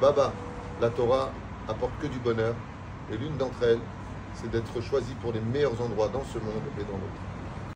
Baba, la Torah apporte que du bonheur. Et l'une d'entre elles, c'est d'être choisi pour les meilleurs endroits dans ce monde et dans l'autre.